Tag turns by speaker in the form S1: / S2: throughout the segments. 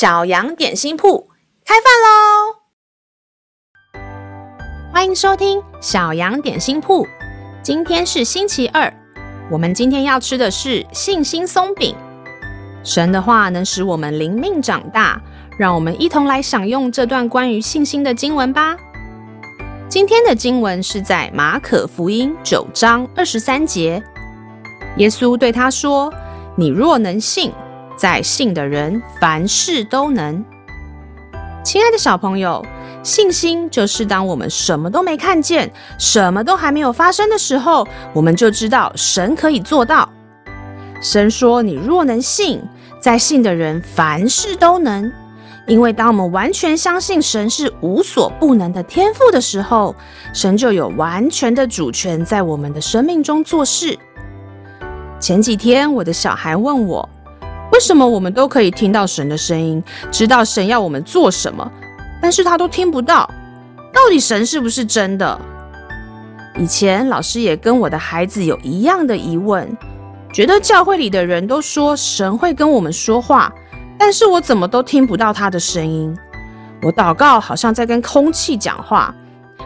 S1: 小羊点心铺开饭喽！欢迎收听小羊点心铺。今天是星期二，我们今天要吃的是信心松饼。神的话能使我们灵命长大，让我们一同来享用这段关于信心的经文吧。今天的经文是在马可福音九章二十三节，耶稣对他说：“你若能信。”在信的人，凡事都能。亲爱的小朋友，信心就是当我们什么都没看见，什么都还没有发生的时候，我们就知道神可以做到。神说：“你若能信，在信的人，凡事都能。”因为当我们完全相信神是无所不能的天赋的时候，神就有完全的主权在我们的生命中做事。前几天，我的小孩问我。为什么我们都可以听到神的声音，知道神要我们做什么，但是他都听不到？到底神是不是真的？以前老师也跟我的孩子有一样的疑问，觉得教会里的人都说神会跟我们说话，但是我怎么都听不到他的声音？我祷告好像在跟空气讲话，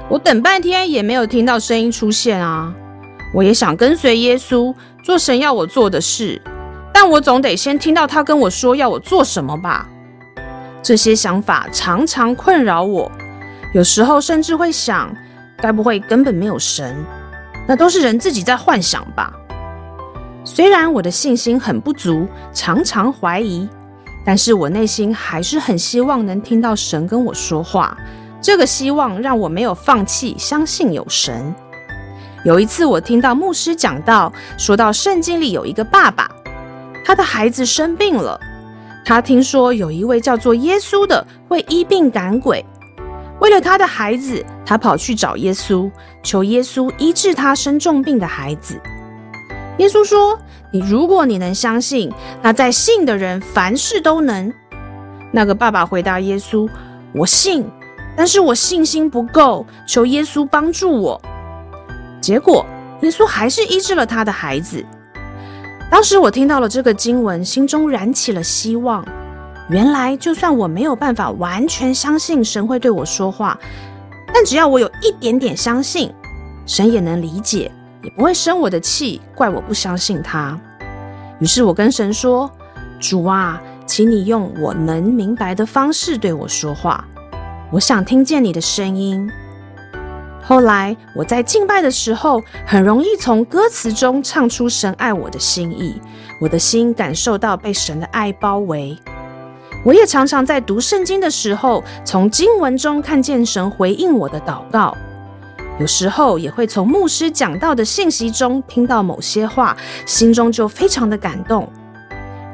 S1: 我等半天也没有听到声音出现啊！我也想跟随耶稣做神要我做的事。但我总得先听到他跟我说要我做什么吧。这些想法常常困扰我，有时候甚至会想，该不会根本没有神？那都是人自己在幻想吧。虽然我的信心很不足，常常怀疑，但是我内心还是很希望能听到神跟我说话。这个希望让我没有放弃相信有神。有一次，我听到牧师讲道，说到圣经里有一个爸爸。他的孩子生病了，他听说有一位叫做耶稣的会医病赶鬼。为了他的孩子，他跑去找耶稣，求耶稣医治他生重病的孩子。耶稣说：“你如果你能相信，那在信的人凡事都能。”那个爸爸回答耶稣：“我信，但是我信心不够，求耶稣帮助我。”结果耶稣还是医治了他的孩子。当时我听到了这个经文，心中燃起了希望。原来，就算我没有办法完全相信神会对我说话，但只要我有一点点相信，神也能理解，也不会生我的气，怪我不相信他。于是我跟神说：“主啊，请你用我能明白的方式对我说话，我想听见你的声音。”后来我在敬拜的时候，很容易从歌词中唱出神爱我的心意，我的心感受到被神的爱包围。我也常常在读圣经的时候，从经文中看见神回应我的祷告。有时候也会从牧师讲到的信息中听到某些话，心中就非常的感动。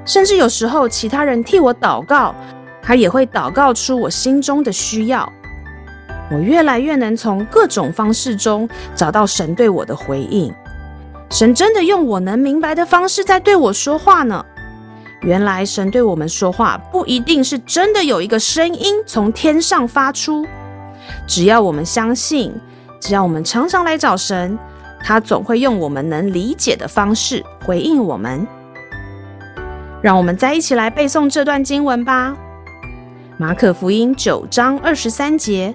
S1: 甚至有时候其他人替我祷告，他也会祷告出我心中的需要。我越来越能从各种方式中找到神对我的回应。神真的用我能明白的方式在对我说话呢。原来神对我们说话不一定是真的有一个声音从天上发出，只要我们相信，只要我们常常来找神，他总会用我们能理解的方式回应我们。让我们再一起来背诵这段经文吧。马可福音九章二十三节。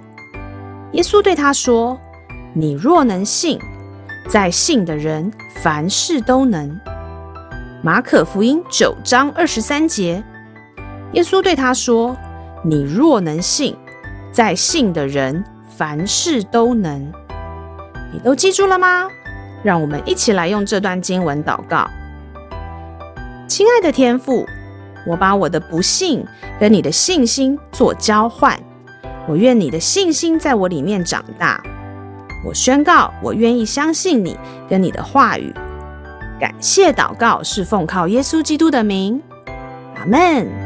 S1: 耶稣对他说：“你若能信，在信的人凡事都能。”马可福音九章二十三节，耶稣对他说：“你若能信，在信的人凡事都能。”你都记住了吗？让我们一起来用这段经文祷告。亲爱的天父，我把我的不信跟你的信心做交换。我愿你的信心在我里面长大。我宣告，我愿意相信你跟你的话语。感谢祷告，是奉靠耶稣基督的名。阿门。